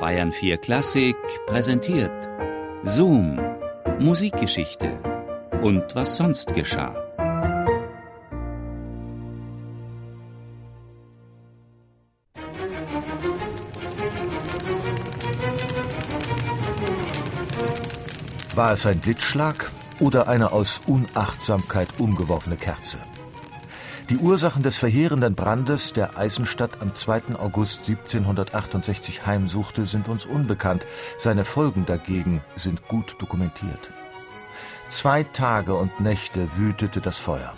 Bayern 4 Klassik präsentiert Zoom, Musikgeschichte und was sonst geschah. War es ein Blitzschlag oder eine aus Unachtsamkeit umgeworfene Kerze? Die Ursachen des verheerenden Brandes, der Eisenstadt am 2. August 1768 heimsuchte, sind uns unbekannt. Seine Folgen dagegen sind gut dokumentiert. Zwei Tage und Nächte wütete das Feuer.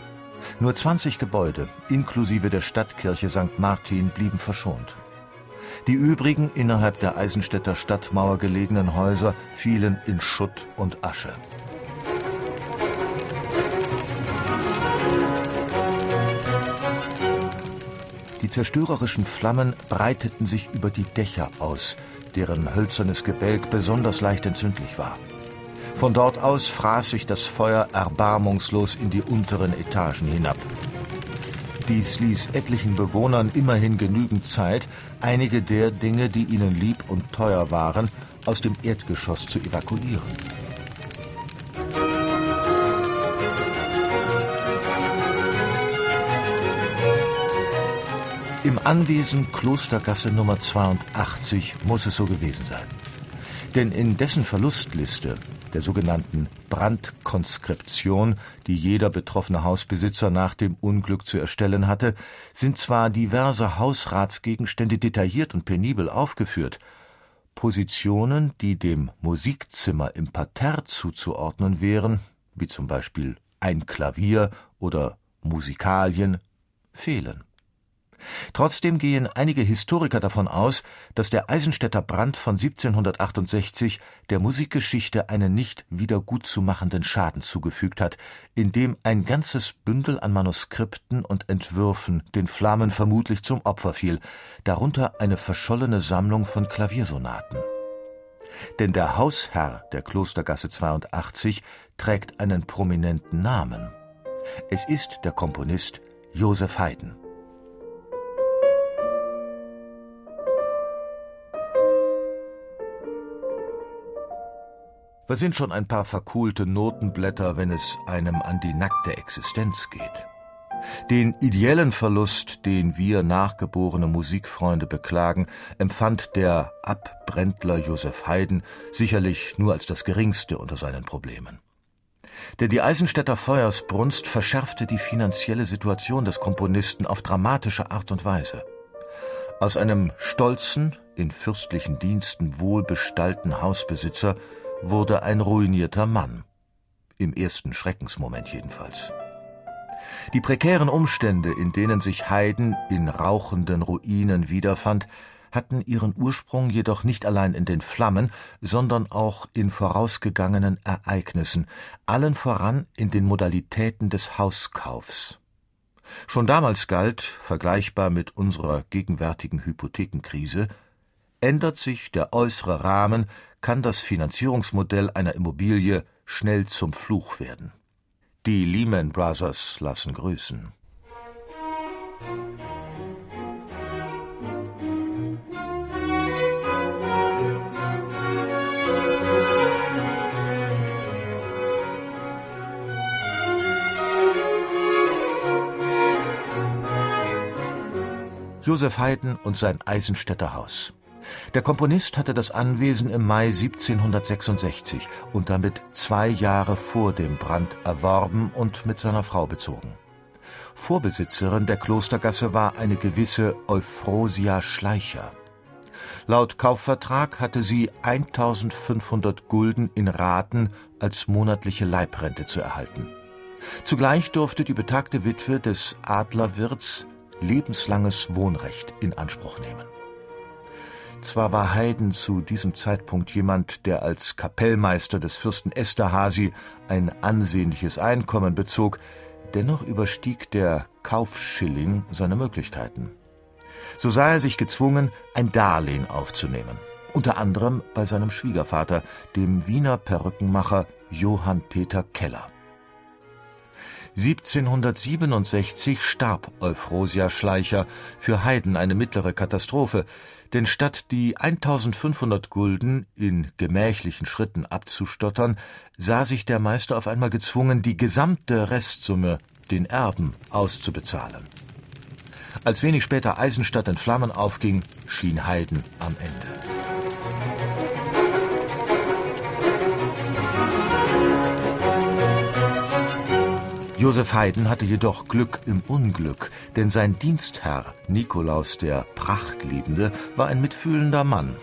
Nur 20 Gebäude, inklusive der Stadtkirche St. Martin, blieben verschont. Die übrigen innerhalb der Eisenstädter Stadtmauer gelegenen Häuser fielen in Schutt und Asche. Die zerstörerischen Flammen breiteten sich über die Dächer aus, deren hölzernes Gebälk besonders leicht entzündlich war. Von dort aus fraß sich das Feuer erbarmungslos in die unteren Etagen hinab. Dies ließ etlichen Bewohnern immerhin genügend Zeit, einige der Dinge, die ihnen lieb und teuer waren, aus dem Erdgeschoss zu evakuieren. Im Anwesen Klostergasse Nummer 82 muss es so gewesen sein. Denn in dessen Verlustliste, der sogenannten Brandkonskription, die jeder betroffene Hausbesitzer nach dem Unglück zu erstellen hatte, sind zwar diverse Hausratsgegenstände detailliert und penibel aufgeführt, Positionen, die dem Musikzimmer im Parterre zuzuordnen wären, wie zum Beispiel ein Klavier oder Musikalien, fehlen. Trotzdem gehen einige Historiker davon aus, dass der Eisenstädter Brand von 1768 der Musikgeschichte einen nicht wiedergutzumachenden Schaden zugefügt hat, indem ein ganzes Bündel an Manuskripten und Entwürfen den Flammen vermutlich zum Opfer fiel, darunter eine verschollene Sammlung von Klaviersonaten. Denn der Hausherr der Klostergasse 82 trägt einen prominenten Namen. Es ist der Komponist Josef Haydn. Was sind schon ein paar verkohlte Notenblätter, wenn es einem an die nackte Existenz geht? Den ideellen Verlust, den wir nachgeborene Musikfreunde beklagen, empfand der Abbrändler Josef Haydn sicherlich nur als das geringste unter seinen Problemen. Denn die Eisenstädter Feuersbrunst verschärfte die finanzielle Situation des Komponisten auf dramatische Art und Weise. Aus einem stolzen, in fürstlichen Diensten wohlbestallten Hausbesitzer wurde ein ruinierter Mann. Im ersten Schreckensmoment jedenfalls. Die prekären Umstände, in denen sich Haydn in rauchenden Ruinen wiederfand, hatten ihren Ursprung jedoch nicht allein in den Flammen, sondern auch in vorausgegangenen Ereignissen, allen voran in den Modalitäten des Hauskaufs. Schon damals galt, vergleichbar mit unserer gegenwärtigen Hypothekenkrise, ändert sich der äußere Rahmen, kann das Finanzierungsmodell einer Immobilie schnell zum Fluch werden. Die Lehman Brothers lassen grüßen. Josef Haydn und sein Eisenstädter Haus. Der Komponist hatte das Anwesen im Mai 1766 und damit zwei Jahre vor dem Brand erworben und mit seiner Frau bezogen. Vorbesitzerin der Klostergasse war eine gewisse Euphrosia Schleicher. Laut Kaufvertrag hatte sie 1500 Gulden in Raten als monatliche Leibrente zu erhalten. Zugleich durfte die betagte Witwe des Adlerwirts lebenslanges Wohnrecht in Anspruch nehmen. Zwar war Haydn zu diesem Zeitpunkt jemand, der als Kapellmeister des Fürsten Esterhazy ein ansehnliches Einkommen bezog, dennoch überstieg der Kaufschilling seine Möglichkeiten. So sah er sich gezwungen, ein Darlehen aufzunehmen, unter anderem bei seinem Schwiegervater, dem Wiener Perückenmacher Johann Peter Keller. 1767 starb Euphrosia Schleicher, für Haydn eine mittlere Katastrophe, denn statt die 1500 Gulden in gemächlichen Schritten abzustottern, sah sich der Meister auf einmal gezwungen, die gesamte Restsumme den Erben auszubezahlen. Als wenig später Eisenstadt in Flammen aufging, schien Haydn am Ende. Josef Haydn hatte jedoch Glück im Unglück, denn sein Dienstherr Nikolaus der Prachtliebende war ein mitfühlender Mann.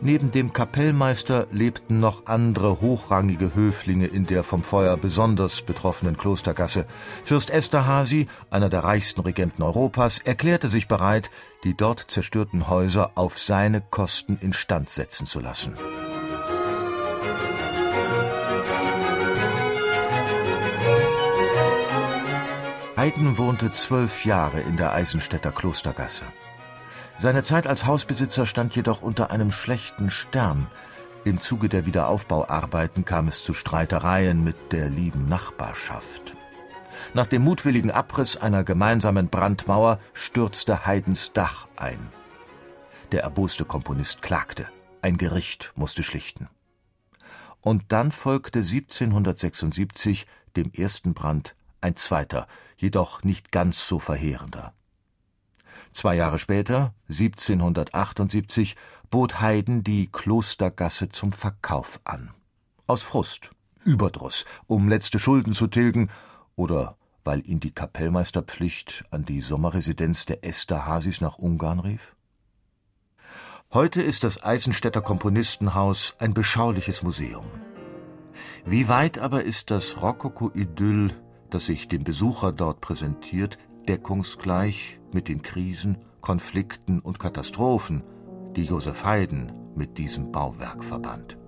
Neben dem Kapellmeister lebten noch andere hochrangige Höflinge in der vom Feuer besonders betroffenen Klostergasse. Fürst Esterhazy, einer der reichsten Regenten Europas, erklärte sich bereit, die dort zerstörten Häuser auf seine Kosten instand setzen zu lassen. Haydn wohnte zwölf Jahre in der Eisenstädter Klostergasse. Seine Zeit als Hausbesitzer stand jedoch unter einem schlechten Stern. Im Zuge der Wiederaufbauarbeiten kam es zu Streitereien mit der lieben Nachbarschaft. Nach dem mutwilligen Abriss einer gemeinsamen Brandmauer stürzte Haydns Dach ein. Der erboste Komponist klagte. Ein Gericht musste schlichten. Und dann folgte 1776 dem ersten Brand ein zweiter, jedoch nicht ganz so verheerender. Zwei Jahre später, 1778, bot Haydn die Klostergasse zum Verkauf an. Aus Frust, Überdruss, um letzte Schulden zu tilgen oder weil ihn die Kapellmeisterpflicht an die Sommerresidenz der Esterhazys nach Ungarn rief? Heute ist das Eisenstädter Komponistenhaus ein beschauliches Museum. Wie weit aber ist das Rokoko-Idyll das sich dem Besucher dort präsentiert, deckungsgleich mit den Krisen, Konflikten und Katastrophen, die Josef Haydn mit diesem Bauwerk verband